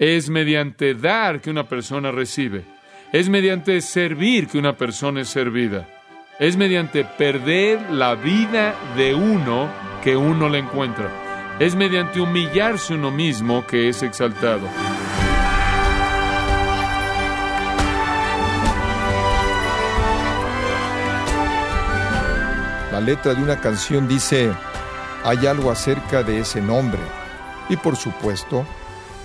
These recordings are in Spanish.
Es mediante dar que una persona recibe. Es mediante servir que una persona es servida. Es mediante perder la vida de uno que uno la encuentra. Es mediante humillarse uno mismo que es exaltado. La letra de una canción dice, hay algo acerca de ese nombre. Y por supuesto,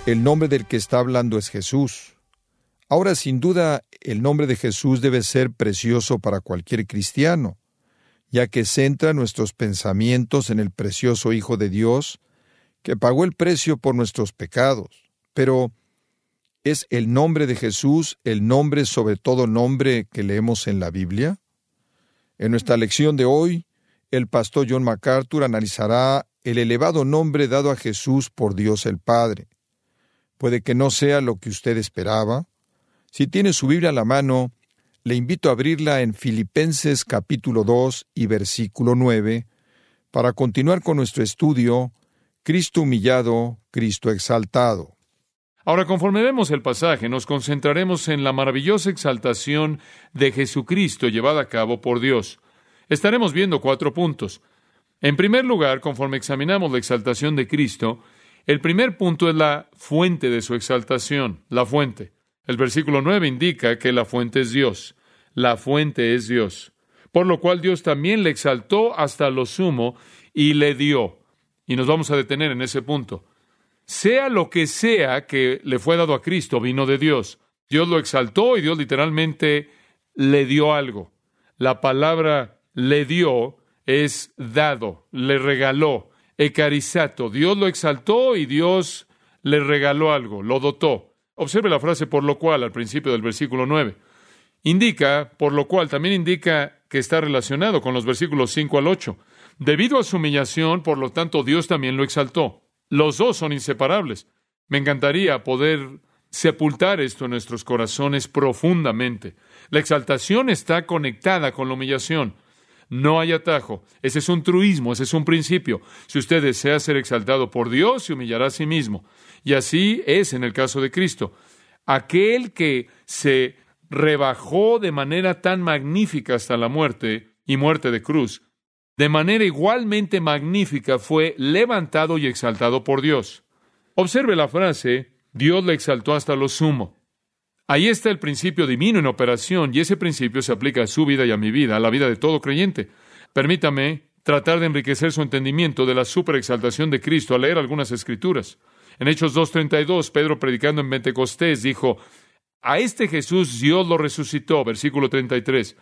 el nombre del que está hablando es Jesús. Ahora, sin duda, el nombre de Jesús debe ser precioso para cualquier cristiano, ya que centra nuestros pensamientos en el precioso Hijo de Dios, que pagó el precio por nuestros pecados. Pero, ¿es el nombre de Jesús el nombre sobre todo nombre que leemos en la Biblia? En nuestra lección de hoy, el pastor John MacArthur analizará el elevado nombre dado a Jesús por Dios el Padre. Puede que no sea lo que usted esperaba. Si tiene su Biblia a la mano, le invito a abrirla en Filipenses capítulo 2 y versículo 9 para continuar con nuestro estudio Cristo humillado, Cristo exaltado. Ahora, conforme vemos el pasaje, nos concentraremos en la maravillosa exaltación de Jesucristo llevada a cabo por Dios. Estaremos viendo cuatro puntos. En primer lugar, conforme examinamos la exaltación de Cristo, el primer punto es la fuente de su exaltación, la fuente. El versículo 9 indica que la fuente es Dios. La fuente es Dios. Por lo cual Dios también le exaltó hasta lo sumo y le dio. Y nos vamos a detener en ese punto. Sea lo que sea que le fue dado a Cristo, vino de Dios. Dios lo exaltó y Dios literalmente le dio algo. La palabra le dio es dado, le regaló, ecarizato. Dios lo exaltó y Dios le regaló algo, lo dotó. Observe la frase por lo cual al principio del versículo 9. Indica, por lo cual también indica que está relacionado con los versículos 5 al 8. Debido a su humillación, por lo tanto, Dios también lo exaltó. Los dos son inseparables. Me encantaría poder sepultar esto en nuestros corazones profundamente. La exaltación está conectada con la humillación. No hay atajo. Ese es un truismo, ese es un principio. Si usted desea ser exaltado por Dios, se humillará a sí mismo. Y así es en el caso de Cristo. Aquel que se rebajó de manera tan magnífica hasta la muerte y muerte de cruz, de manera igualmente magnífica fue levantado y exaltado por Dios. Observe la frase, Dios le exaltó hasta lo sumo. Ahí está el principio divino en operación y ese principio se aplica a su vida y a mi vida, a la vida de todo creyente. Permítame tratar de enriquecer su entendimiento de la superexaltación de Cristo al leer algunas escrituras. En Hechos 2.32, Pedro predicando en Pentecostés dijo, a este Jesús Dios lo resucitó, versículo 33.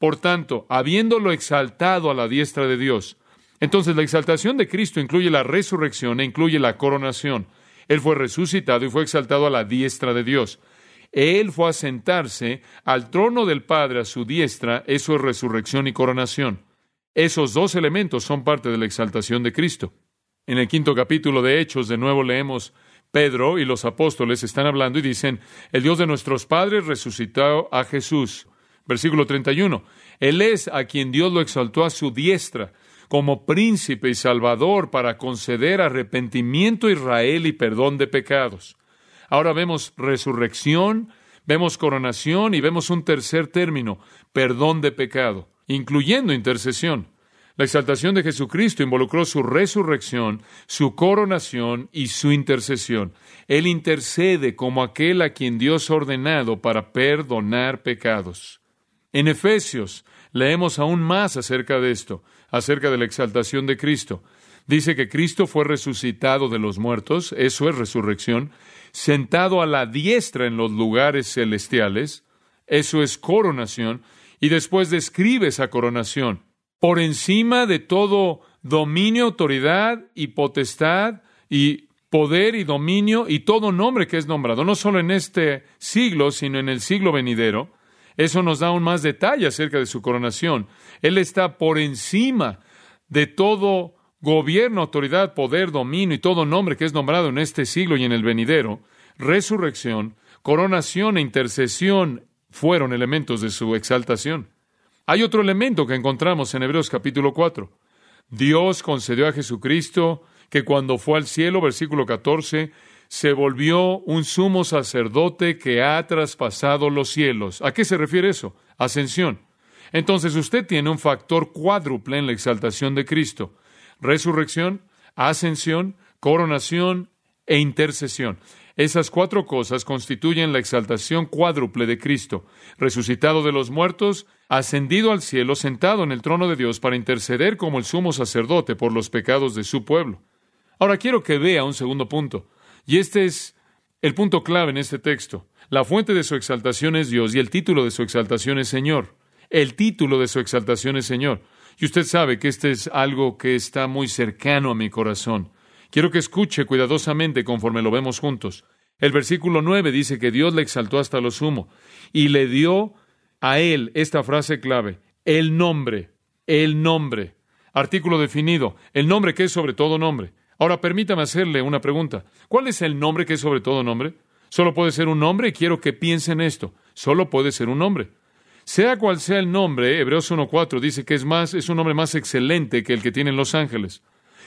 Por tanto, habiéndolo exaltado a la diestra de Dios. Entonces la exaltación de Cristo incluye la resurrección e incluye la coronación. Él fue resucitado y fue exaltado a la diestra de Dios. Él fue a sentarse al trono del Padre a su diestra, eso es resurrección y coronación. Esos dos elementos son parte de la exaltación de Cristo. En el quinto capítulo de Hechos, de nuevo leemos, Pedro y los apóstoles están hablando y dicen, el Dios de nuestros padres resucitó a Jesús. Versículo 31, Él es a quien Dios lo exaltó a su diestra como príncipe y salvador para conceder arrepentimiento a Israel y perdón de pecados. Ahora vemos resurrección, vemos coronación y vemos un tercer término, perdón de pecado, incluyendo intercesión. La exaltación de Jesucristo involucró su resurrección, su coronación y su intercesión. Él intercede como aquel a quien Dios ha ordenado para perdonar pecados. En Efesios leemos aún más acerca de esto, acerca de la exaltación de Cristo. Dice que Cristo fue resucitado de los muertos, eso es resurrección, sentado a la diestra en los lugares celestiales, eso es coronación, y después describe esa coronación. Por encima de todo dominio, autoridad y potestad y poder y dominio y todo nombre que es nombrado, no solo en este siglo, sino en el siglo venidero. Eso nos da aún más detalle acerca de su coronación. Él está por encima de todo gobierno, autoridad, poder, dominio y todo nombre que es nombrado en este siglo y en el venidero, resurrección, coronación e intercesión fueron elementos de su exaltación. Hay otro elemento que encontramos en Hebreos capítulo 4. Dios concedió a Jesucristo que cuando fue al cielo, versículo 14, se volvió un sumo sacerdote que ha traspasado los cielos. ¿A qué se refiere eso? Ascensión. Entonces usted tiene un factor cuádruple en la exaltación de Cristo. Resurrección, ascensión, coronación e intercesión. Esas cuatro cosas constituyen la exaltación cuádruple de Cristo, resucitado de los muertos, ascendido al cielo, sentado en el trono de Dios para interceder como el sumo sacerdote por los pecados de su pueblo. Ahora quiero que vea un segundo punto, y este es el punto clave en este texto. La fuente de su exaltación es Dios y el título de su exaltación es Señor. El título de su exaltación es Señor. Y usted sabe que este es algo que está muy cercano a mi corazón. Quiero que escuche cuidadosamente conforme lo vemos juntos. El versículo 9 dice que Dios le exaltó hasta lo sumo y le dio a él esta frase clave, el nombre, el nombre. Artículo definido, el nombre que es sobre todo nombre. Ahora permítame hacerle una pregunta. ¿Cuál es el nombre que es sobre todo nombre? Solo puede ser un nombre y quiero que piensen esto. Solo puede ser un nombre. Sea cual sea el nombre, Hebreos 1.4 dice que es más, es un nombre más excelente que el que tienen los ángeles.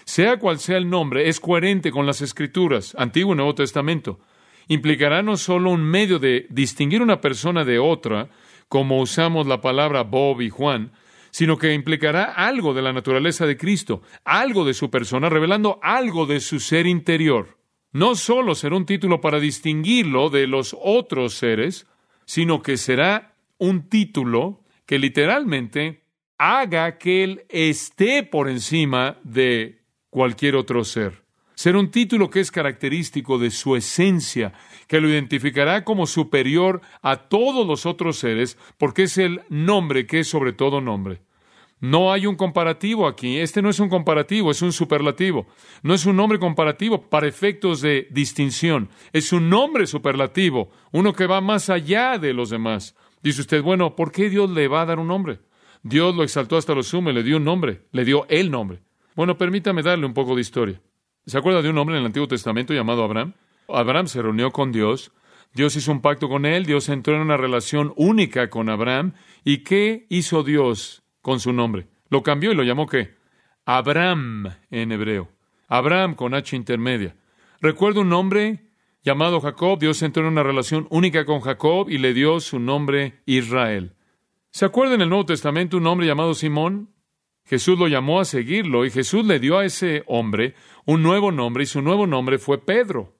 Sea cual sea el nombre, es coherente con las Escrituras, Antiguo y Nuevo Testamento. Implicará no solo un medio de distinguir una persona de otra, como usamos la palabra Bob y Juan, sino que implicará algo de la naturaleza de Cristo, algo de su persona, revelando algo de su ser interior. No solo será un título para distinguirlo de los otros seres, sino que será un título que literalmente haga que Él esté por encima de cualquier otro ser. Será un título que es característico de su esencia, que lo identificará como superior a todos los otros seres, porque es el nombre que es sobre todo nombre. No hay un comparativo aquí. Este no es un comparativo, es un superlativo. No es un nombre comparativo para efectos de distinción. Es un nombre superlativo, uno que va más allá de los demás. Dice usted, bueno, ¿por qué Dios le va a dar un nombre? Dios lo exaltó hasta lo sumo le dio un nombre, le dio el nombre. Bueno, permítame darle un poco de historia. ¿Se acuerda de un hombre en el Antiguo Testamento llamado Abraham? Abraham se reunió con Dios, Dios hizo un pacto con él, Dios entró en una relación única con Abraham. ¿Y qué hizo Dios con su nombre? Lo cambió y lo llamó qué? Abraham en hebreo. Abraham con H intermedia. Recuerdo un nombre llamado Jacob. Dios entró en una relación única con Jacob y le dio su nombre Israel. ¿Se acuerda en el Nuevo Testamento un hombre llamado Simón? Jesús lo llamó a seguirlo y Jesús le dio a ese hombre un nuevo nombre y su nuevo nombre fue Pedro,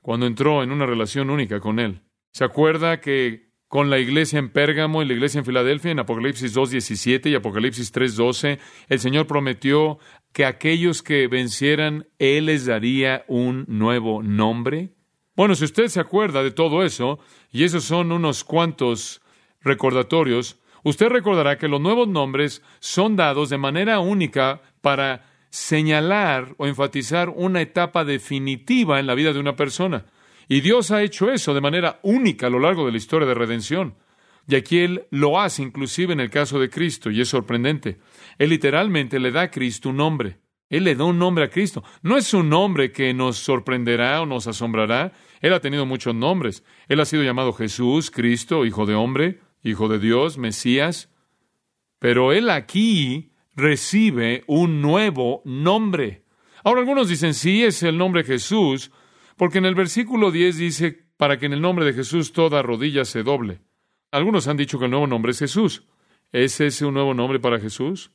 cuando entró en una relación única con él. ¿Se acuerda que con la iglesia en Pérgamo y la iglesia en Filadelfia, en Apocalipsis 2.17 y Apocalipsis 3.12, el Señor prometió que aquellos que vencieran, Él les daría un nuevo nombre? Bueno, si usted se acuerda de todo eso, y esos son unos cuantos recordatorios, usted recordará que los nuevos nombres son dados de manera única para señalar o enfatizar una etapa definitiva en la vida de una persona. Y Dios ha hecho eso de manera única a lo largo de la historia de redención. Y aquí Él lo hace inclusive en el caso de Cristo, y es sorprendente. Él literalmente le da a Cristo un nombre. Él le da un nombre a Cristo. No es un nombre que nos sorprenderá o nos asombrará. Él ha tenido muchos nombres. Él ha sido llamado Jesús, Cristo, Hijo de Hombre, Hijo de Dios, Mesías. Pero Él aquí recibe un nuevo nombre. Ahora algunos dicen, sí, es el nombre Jesús, porque en el versículo 10 dice, para que en el nombre de Jesús toda rodilla se doble. Algunos han dicho que el nuevo nombre es Jesús. ¿Es ese un nuevo nombre para Jesús?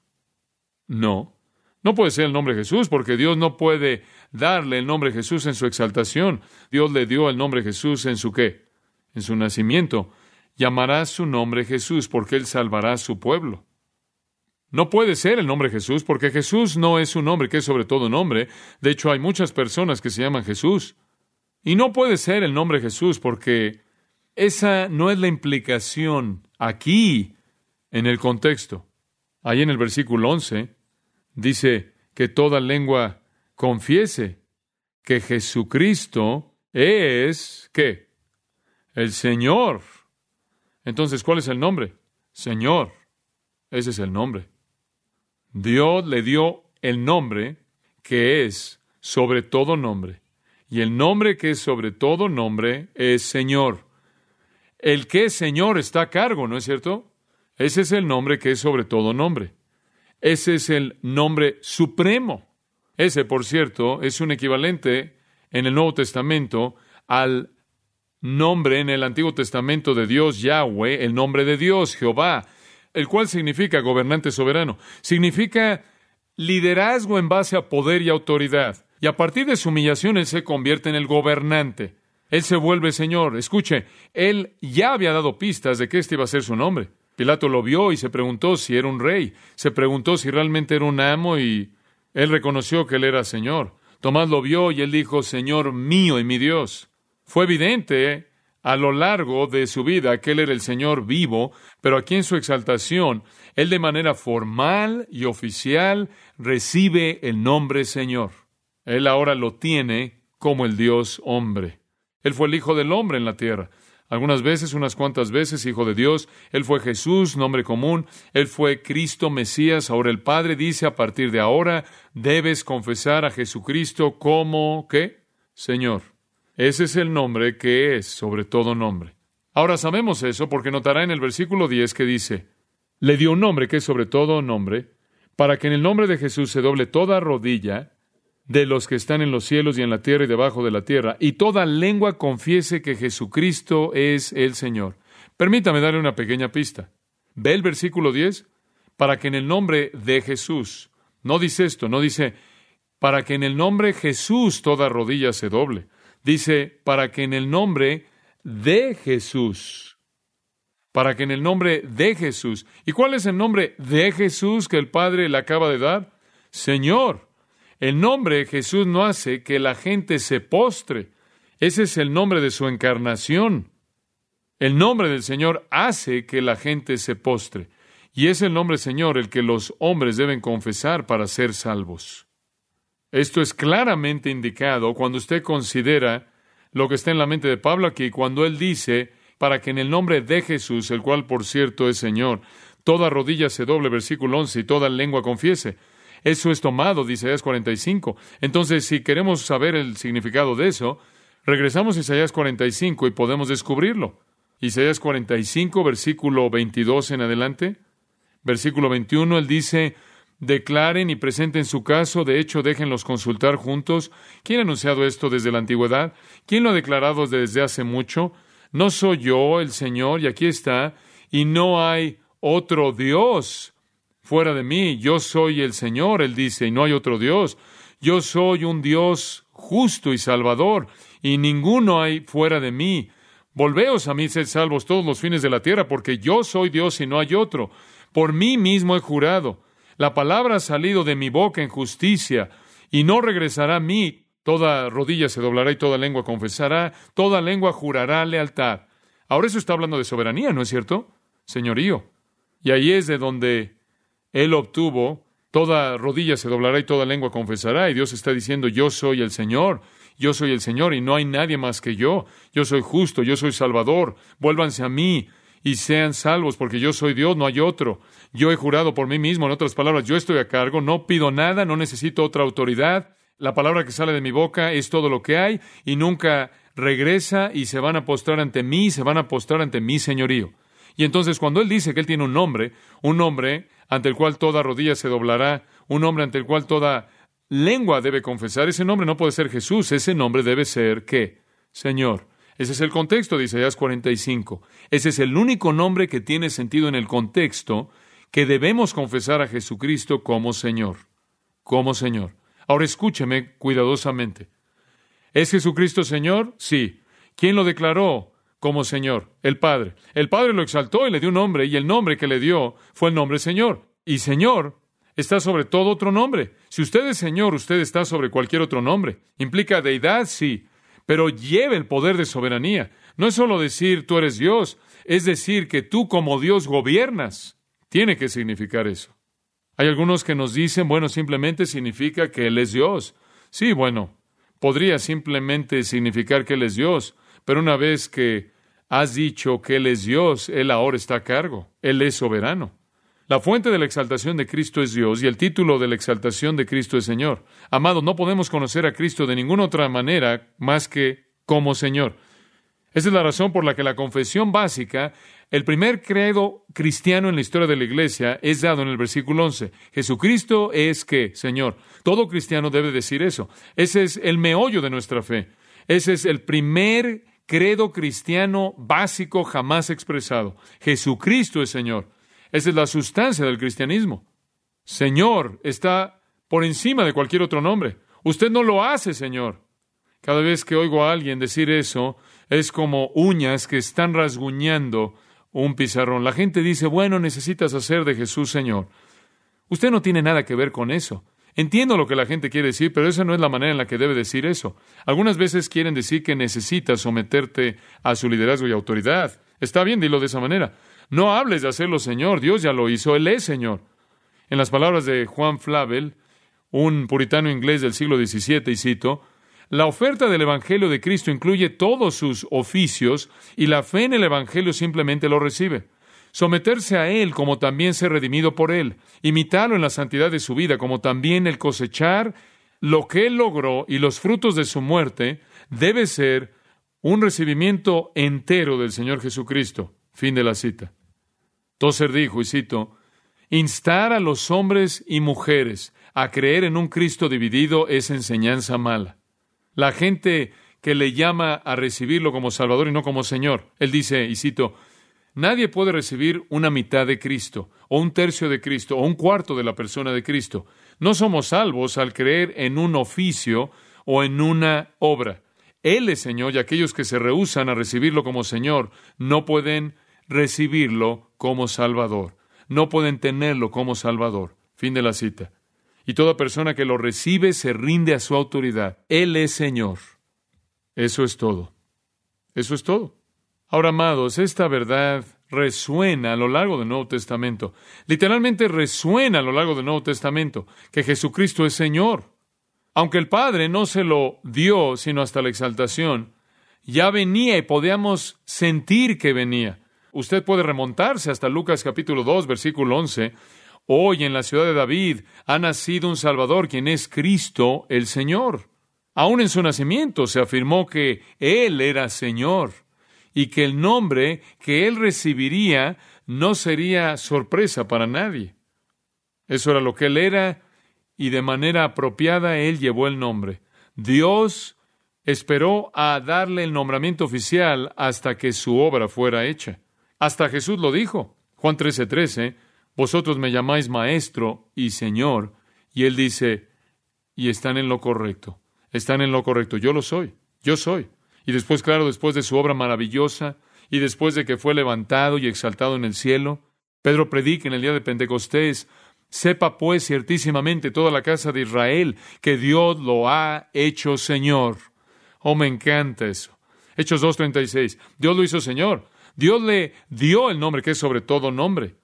No. No puede ser el nombre Jesús, porque Dios no puede darle el nombre Jesús en su exaltación. Dios le dio el nombre Jesús en su qué? En su nacimiento. Llamará su nombre Jesús, porque Él salvará a su pueblo. No puede ser el nombre Jesús, porque Jesús no es un nombre que es sobre todo nombre. De hecho, hay muchas personas que se llaman Jesús. Y no puede ser el nombre Jesús, porque esa no es la implicación aquí en el contexto. Ahí en el versículo 11 dice que toda lengua confiese que Jesucristo es, ¿qué? El Señor. Entonces, ¿cuál es el nombre? Señor. Ese es el nombre. Dios le dio el nombre que es sobre todo nombre. Y el nombre que es sobre todo nombre es Señor. El que es Señor está a cargo, ¿no es cierto? Ese es el nombre que es sobre todo nombre. Ese es el nombre supremo. Ese, por cierto, es un equivalente en el Nuevo Testamento al nombre en el Antiguo Testamento de Dios Yahweh, el nombre de Dios Jehová, el cual significa gobernante soberano. Significa liderazgo en base a poder y autoridad. Y a partir de su humillación, Él se convierte en el gobernante. Él se vuelve Señor. Escuche, Él ya había dado pistas de que este iba a ser su nombre. Pilato lo vio y se preguntó si era un rey. Se preguntó si realmente era un amo y Él reconoció que Él era Señor. Tomás lo vio y Él dijo, Señor mío y mi Dios. Fue evidente a lo largo de su vida que Él era el Señor vivo, pero aquí en su exaltación, Él de manera formal y oficial recibe el nombre Señor. Él ahora lo tiene como el Dios hombre. Él fue el Hijo del Hombre en la tierra. Algunas veces, unas cuantas veces, Hijo de Dios. Él fue Jesús, nombre común. Él fue Cristo Mesías. Ahora el Padre dice, a partir de ahora, debes confesar a Jesucristo como, ¿qué? Señor. Ese es el nombre que es sobre todo nombre. Ahora sabemos eso porque notará en el versículo 10 que dice, le dio un nombre que es sobre todo nombre, para que en el nombre de Jesús se doble toda rodilla de los que están en los cielos y en la tierra y debajo de la tierra, y toda lengua confiese que Jesucristo es el Señor. Permítame darle una pequeña pista. ¿Ve el versículo 10? Para que en el nombre de Jesús, no dice esto, no dice, para que en el nombre Jesús toda rodilla se doble. Dice, para que en el nombre de Jesús, para que en el nombre de Jesús. ¿Y cuál es el nombre de Jesús que el Padre le acaba de dar? Señor. El nombre de Jesús no hace que la gente se postre. Ese es el nombre de su encarnación. El nombre del Señor hace que la gente se postre. Y es el nombre Señor el que los hombres deben confesar para ser salvos. Esto es claramente indicado cuando usted considera lo que está en la mente de Pablo aquí, cuando él dice, para que en el nombre de Jesús, el cual por cierto es Señor, toda rodilla se doble, versículo 11, y toda lengua confiese. Eso es tomado de Isaías 45. Entonces, si queremos saber el significado de eso, regresamos a Isaías 45 y podemos descubrirlo. Isaías 45, versículo 22 en adelante. Versículo 21, él dice, declaren y presenten su caso, de hecho déjenlos consultar juntos. ¿Quién ha anunciado esto desde la antigüedad? ¿Quién lo ha declarado desde hace mucho? No soy yo el Señor, y aquí está, y no hay otro Dios fuera de mí. Yo soy el Señor, él dice, y no hay otro Dios. Yo soy un Dios justo y salvador, y ninguno hay fuera de mí. Volveos a mí, sed salvos todos los fines de la tierra, porque yo soy Dios y no hay otro. Por mí mismo he jurado la palabra ha salido de mi boca en justicia y no regresará a mí. Toda rodilla se doblará y toda lengua confesará, toda lengua jurará lealtad. Ahora eso está hablando de soberanía, ¿no es cierto? Señorío. Y ahí es de donde él obtuvo, toda rodilla se doblará y toda lengua confesará. Y Dios está diciendo, yo soy el Señor, yo soy el Señor y no hay nadie más que yo. Yo soy justo, yo soy Salvador. Vuélvanse a mí y sean salvos, porque yo soy Dios, no hay otro. Yo he jurado por mí mismo, en otras palabras, yo estoy a cargo, no pido nada, no necesito otra autoridad. La palabra que sale de mi boca es todo lo que hay y nunca regresa y se van a postrar ante mí, se van a postrar ante mi señorío. Y entonces cuando él dice que él tiene un nombre, un nombre ante el cual toda rodilla se doblará, un nombre ante el cual toda lengua debe confesar, ese nombre no puede ser Jesús, ese nombre debe ser ¿qué? Señor. Ese es el contexto de Isaías 45. Ese es el único nombre que tiene sentido en el contexto que debemos confesar a Jesucristo como Señor. Como Señor. Ahora escúcheme cuidadosamente. ¿Es Jesucristo Señor? Sí. ¿Quién lo declaró como Señor? El Padre. El Padre lo exaltó y le dio un nombre, y el nombre que le dio fue el nombre Señor. Y Señor está sobre todo otro nombre. Si usted es Señor, usted está sobre cualquier otro nombre. ¿Implica deidad? Sí pero lleve el poder de soberanía. No es solo decir tú eres Dios, es decir que tú como Dios gobiernas. Tiene que significar eso. Hay algunos que nos dicen, bueno, simplemente significa que Él es Dios. Sí, bueno, podría simplemente significar que Él es Dios, pero una vez que has dicho que Él es Dios, Él ahora está a cargo, Él es soberano. La fuente de la exaltación de Cristo es Dios y el título de la exaltación de Cristo es Señor. Amado, no podemos conocer a Cristo de ninguna otra manera más que como Señor. Esa es la razón por la que la confesión básica, el primer credo cristiano en la historia de la iglesia, es dado en el versículo 11. Jesucristo es que, Señor, todo cristiano debe decir eso. Ese es el meollo de nuestra fe. Ese es el primer credo cristiano básico jamás expresado. Jesucristo es Señor. Esa es la sustancia del cristianismo. Señor está por encima de cualquier otro nombre. Usted no lo hace, Señor. Cada vez que oigo a alguien decir eso, es como uñas que están rasguñando un pizarrón. La gente dice, bueno, necesitas hacer de Jesús Señor. Usted no tiene nada que ver con eso. Entiendo lo que la gente quiere decir, pero esa no es la manera en la que debe decir eso. Algunas veces quieren decir que necesitas someterte a su liderazgo y autoridad. Está bien, dilo de esa manera. No hables de hacerlo Señor, Dios ya lo hizo, Él es Señor. En las palabras de Juan Flavel, un puritano inglés del siglo XVII, y cito, la oferta del Evangelio de Cristo incluye todos sus oficios y la fe en el Evangelio simplemente lo recibe. Someterse a Él como también ser redimido por Él, imitarlo en la santidad de su vida como también el cosechar lo que Él logró y los frutos de su muerte, debe ser un recibimiento entero del Señor Jesucristo. Fin de la cita. Tozer dijo, y cito, instar a los hombres y mujeres a creer en un Cristo dividido es enseñanza mala. La gente que le llama a recibirlo como Salvador y no como Señor. Él dice, y cito, Nadie puede recibir una mitad de Cristo, o un tercio de Cristo, o un cuarto de la persona de Cristo. No somos salvos al creer en un oficio o en una obra. Él es Señor y aquellos que se rehusan a recibirlo como Señor no pueden recibirlo como Salvador. No pueden tenerlo como Salvador. Fin de la cita y toda persona que lo recibe se rinde a su autoridad. Él es Señor. Eso es todo. Eso es todo. Ahora, amados, esta verdad resuena a lo largo del Nuevo Testamento. Literalmente resuena a lo largo del Nuevo Testamento que Jesucristo es Señor. Aunque el Padre no se lo dio sino hasta la exaltación, ya venía y podíamos sentir que venía. Usted puede remontarse hasta Lucas capítulo 2, versículo 11, Hoy en la ciudad de David ha nacido un Salvador, quien es Cristo el Señor. Aún en su nacimiento se afirmó que Él era Señor y que el nombre que Él recibiría no sería sorpresa para nadie. Eso era lo que Él era y de manera apropiada Él llevó el nombre. Dios esperó a darle el nombramiento oficial hasta que su obra fuera hecha. Hasta Jesús lo dijo. Juan 13:13, 13, vosotros me llamáis maestro y señor, y él dice, y están en lo correcto, están en lo correcto, yo lo soy, yo soy. Y después, claro, después de su obra maravillosa, y después de que fue levantado y exaltado en el cielo, Pedro predica en el día de Pentecostés, sepa pues ciertísimamente toda la casa de Israel que Dios lo ha hecho Señor. Oh, me encanta eso. Hechos 2.36. Dios lo hizo Señor. Dios le dio el nombre que es sobre todo nombre.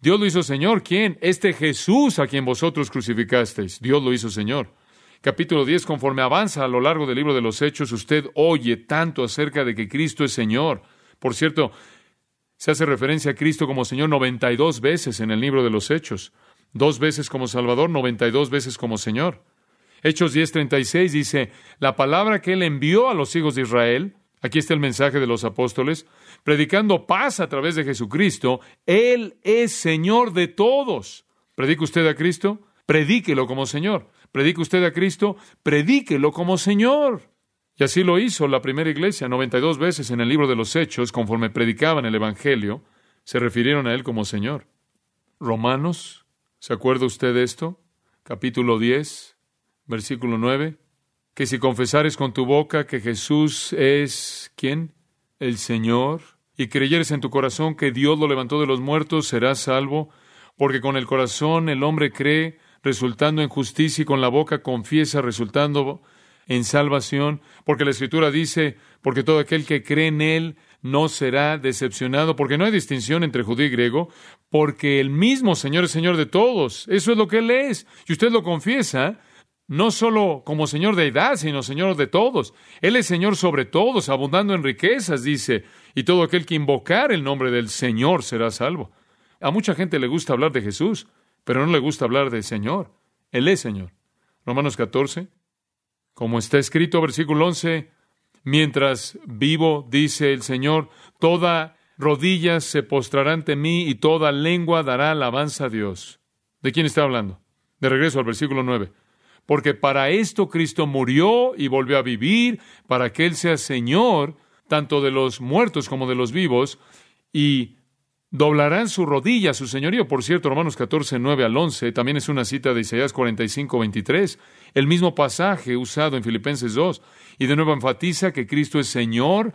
Dios lo hizo Señor. ¿Quién? Este Jesús a quien vosotros crucificasteis. Dios lo hizo Señor. Capítulo 10, conforme avanza a lo largo del libro de los Hechos, usted oye tanto acerca de que Cristo es Señor. Por cierto, se hace referencia a Cristo como Señor 92 veces en el libro de los Hechos. Dos veces como Salvador, 92 veces como Señor. Hechos 10:36 dice, la palabra que Él envió a los hijos de Israel, aquí está el mensaje de los apóstoles, predicando paz a través de Jesucristo, Él es Señor de todos. ¿Predica usted a Cristo? Predíquelo como Señor. ¿Predica usted a Cristo? Predíquelo como Señor. Y así lo hizo la primera iglesia, 92 veces en el libro de los Hechos, conforme predicaban el Evangelio, se refirieron a Él como Señor. Romanos, ¿se acuerda usted de esto? Capítulo 10, versículo 9, que si confesares con tu boca que Jesús es, ¿quién? el Señor y creyeres en tu corazón que Dios lo levantó de los muertos, serás salvo, porque con el corazón el hombre cree, resultando en justicia, y con la boca confiesa, resultando en salvación, porque la Escritura dice, porque todo aquel que cree en Él no será decepcionado, porque no hay distinción entre judío y griego, porque el mismo Señor es Señor de todos, eso es lo que Él es, y usted lo confiesa, no solo como Señor de edad, sino Señor de todos. Él es Señor sobre todos, abundando en riquezas, dice, y todo aquel que invocar el nombre del Señor será salvo. A mucha gente le gusta hablar de Jesús, pero no le gusta hablar de Señor. Él es Señor. Romanos 14, como está escrito, versículo 11, Mientras vivo, dice el Señor, toda rodilla se postrará ante mí y toda lengua dará alabanza a Dios. ¿De quién está hablando? De regreso al versículo 9. Porque para esto Cristo murió y volvió a vivir, para que Él sea Señor tanto de los muertos como de los vivos, y doblarán su rodilla su señorío. Por cierto, Romanos 14, 9 al 11, también es una cita de Isaías 45, 23, el mismo pasaje usado en Filipenses 2, y de nuevo enfatiza que Cristo es Señor,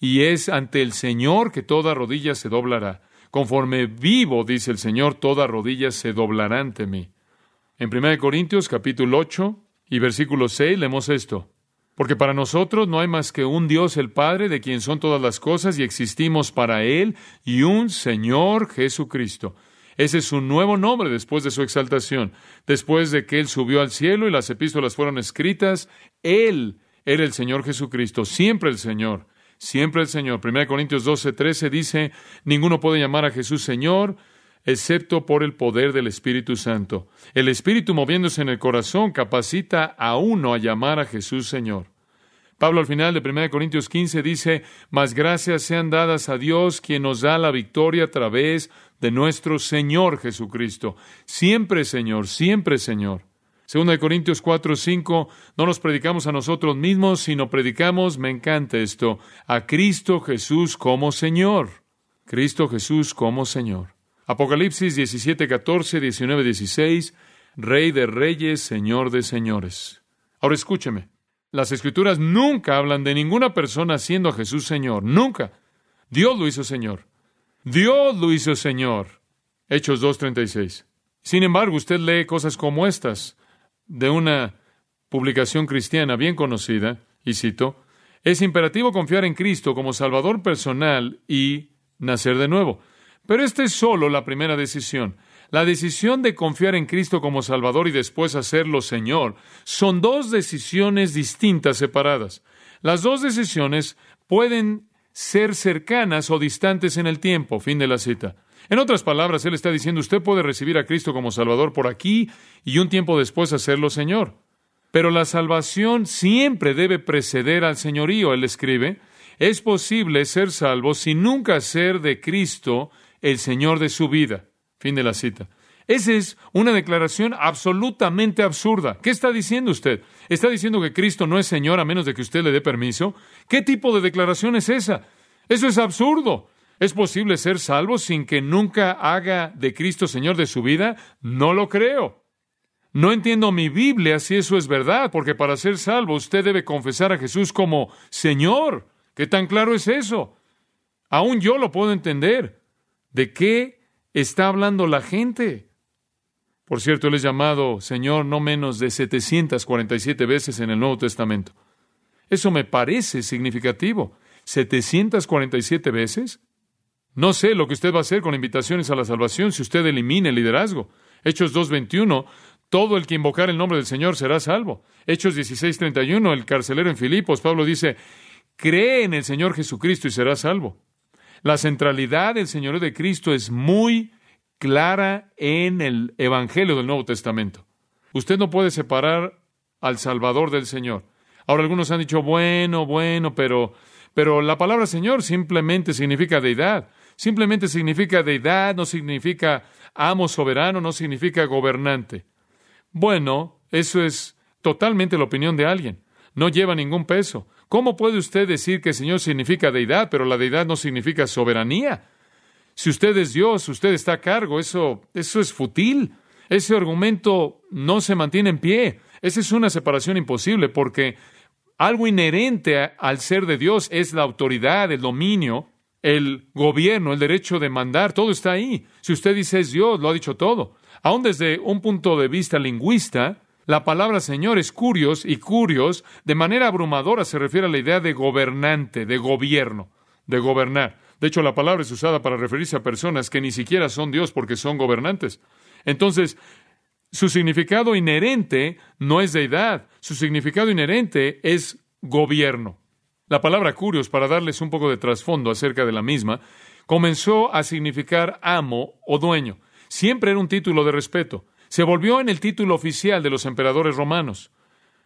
y es ante el Señor que toda rodilla se doblará. Conforme vivo, dice el Señor, toda rodilla se doblará ante mí. En 1 Corintios capítulo 8 y versículo 6 leemos esto. Porque para nosotros no hay más que un Dios el Padre, de quien son todas las cosas, y existimos para Él, y un Señor Jesucristo. Ese es su nuevo nombre después de su exaltación. Después de que Él subió al cielo y las epístolas fueron escritas, Él era el Señor Jesucristo, siempre el Señor, siempre el Señor. 1 Corintios 12, 13 dice, ninguno puede llamar a Jesús Señor, excepto por el poder del Espíritu Santo. El Espíritu moviéndose en el corazón capacita a uno a llamar a Jesús Señor. Pablo al final de 1 Corintios 15 dice, Mas gracias sean dadas a Dios quien nos da la victoria a través de nuestro Señor Jesucristo. Siempre Señor, siempre Señor. Segunda de Corintios 4, 5, no nos predicamos a nosotros mismos, sino predicamos, me encanta esto, a Cristo Jesús como Señor. Cristo Jesús como Señor. Apocalipsis 17, 14, 19, 16, Rey de reyes, Señor de señores. Ahora escúcheme, las escrituras nunca hablan de ninguna persona siendo a Jesús Señor, nunca. Dios lo hizo Señor. Dios lo hizo Señor. Hechos 2.36. Sin embargo, usted lee cosas como estas de una publicación cristiana bien conocida, y cito, es imperativo confiar en Cristo como Salvador personal y nacer de nuevo. Pero esta es solo la primera decisión. La decisión de confiar en Cristo como Salvador y después hacerlo Señor son dos decisiones distintas, separadas. Las dos decisiones pueden ser cercanas o distantes en el tiempo. Fin de la cita. En otras palabras, Él está diciendo, usted puede recibir a Cristo como Salvador por aquí y un tiempo después hacerlo Señor. Pero la salvación siempre debe preceder al señorío. Él escribe, es posible ser salvo sin nunca ser de Cristo el Señor de su vida. Fin de la cita. Esa es una declaración absolutamente absurda. ¿Qué está diciendo usted? ¿Está diciendo que Cristo no es Señor a menos de que usted le dé permiso? ¿Qué tipo de declaración es esa? Eso es absurdo. ¿Es posible ser salvo sin que nunca haga de Cristo Señor de su vida? No lo creo. No entiendo mi Biblia si eso es verdad, porque para ser salvo usted debe confesar a Jesús como Señor. ¿Qué tan claro es eso? Aún yo lo puedo entender. ¿De qué está hablando la gente? Por cierto, él es llamado Señor no menos de 747 veces en el Nuevo Testamento. Eso me parece significativo. ¿747 veces? No sé lo que usted va a hacer con invitaciones a la salvación si usted elimina el liderazgo. Hechos 2.21, todo el que invocar el nombre del Señor será salvo. Hechos 16.31, el carcelero en Filipos, Pablo dice, cree en el Señor Jesucristo y será salvo. La centralidad del Señor de Cristo es muy clara en el Evangelio del Nuevo Testamento. Usted no puede separar al Salvador del Señor. Ahora algunos han dicho, bueno, bueno, pero, pero la palabra Señor simplemente significa deidad. Simplemente significa deidad, no significa amo soberano, no significa gobernante. Bueno, eso es totalmente la opinión de alguien. No lleva ningún peso. ¿Cómo puede usted decir que Señor significa deidad, pero la deidad no significa soberanía? Si usted es Dios, usted está a cargo, eso, eso es fútil. Ese argumento no se mantiene en pie. Esa es una separación imposible porque algo inherente al ser de Dios es la autoridad, el dominio, el gobierno, el derecho de mandar, todo está ahí. Si usted dice es Dios, lo ha dicho todo. Aún desde un punto de vista lingüista, la palabra Señor es curios y curios de manera abrumadora se refiere a la idea de gobernante, de gobierno, de gobernar. De hecho, la palabra es usada para referirse a personas que ni siquiera son Dios porque son gobernantes. Entonces, su significado inherente no es deidad, su significado inherente es gobierno. La palabra curios, para darles un poco de trasfondo acerca de la misma, comenzó a significar amo o dueño. Siempre era un título de respeto se volvió en el título oficial de los emperadores romanos.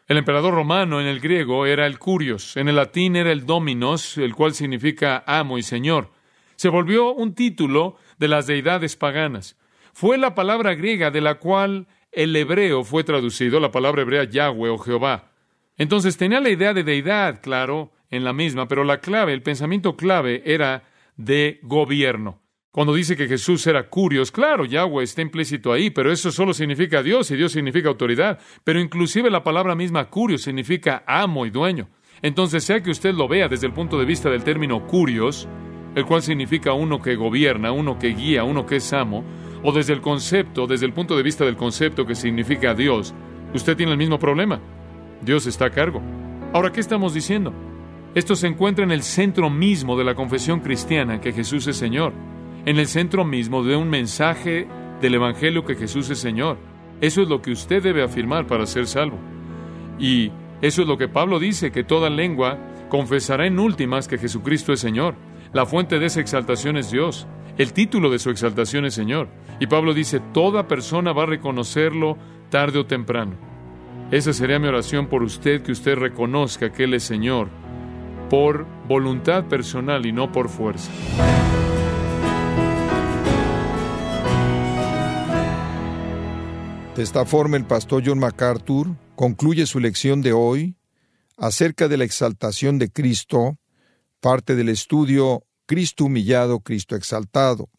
El emperador romano en el griego era el curios, en el latín era el dominos, el cual significa amo y señor. Se volvió un título de las deidades paganas. Fue la palabra griega de la cual el hebreo fue traducido, la palabra hebrea Yahweh o Jehová. Entonces tenía la idea de deidad, claro, en la misma, pero la clave, el pensamiento clave era de gobierno. Cuando dice que Jesús era curios, claro, Yahweh está implícito ahí, pero eso solo significa Dios y Dios significa autoridad. Pero inclusive la palabra misma curios significa amo y dueño. Entonces, sea que usted lo vea desde el punto de vista del término curios, el cual significa uno que gobierna, uno que guía, uno que es amo, o desde el concepto, desde el punto de vista del concepto que significa Dios, usted tiene el mismo problema. Dios está a cargo. Ahora, ¿qué estamos diciendo? Esto se encuentra en el centro mismo de la confesión cristiana que Jesús es Señor, en el centro mismo de un mensaje del Evangelio que Jesús es Señor. Eso es lo que usted debe afirmar para ser salvo. Y eso es lo que Pablo dice, que toda lengua confesará en últimas que Jesucristo es Señor. La fuente de esa exaltación es Dios. El título de su exaltación es Señor. Y Pablo dice, toda persona va a reconocerlo tarde o temprano. Esa sería mi oración por usted, que usted reconozca que Él es Señor, por voluntad personal y no por fuerza. De esta forma, el pastor John MacArthur concluye su lección de hoy acerca de la exaltación de Cristo, parte del estudio Cristo humillado, Cristo exaltado.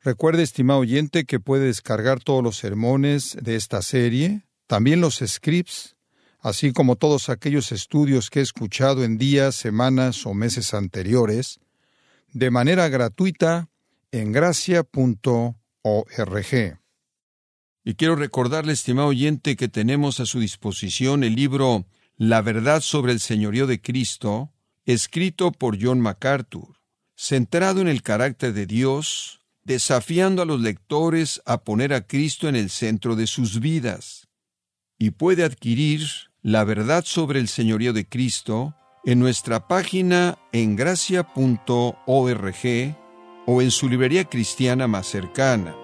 Recuerde, estimado oyente, que puede descargar todos los sermones de esta serie, también los scripts, así como todos aquellos estudios que he escuchado en días, semanas o meses anteriores, de manera gratuita en gracia.org. Y quiero recordarle, estimado oyente, que tenemos a su disposición el libro La verdad sobre el señorío de Cristo, escrito por John MacArthur centrado en el carácter de Dios, desafiando a los lectores a poner a Cristo en el centro de sus vidas. Y puede adquirir la verdad sobre el señorío de Cristo en nuestra página en gracia.org o en su librería cristiana más cercana.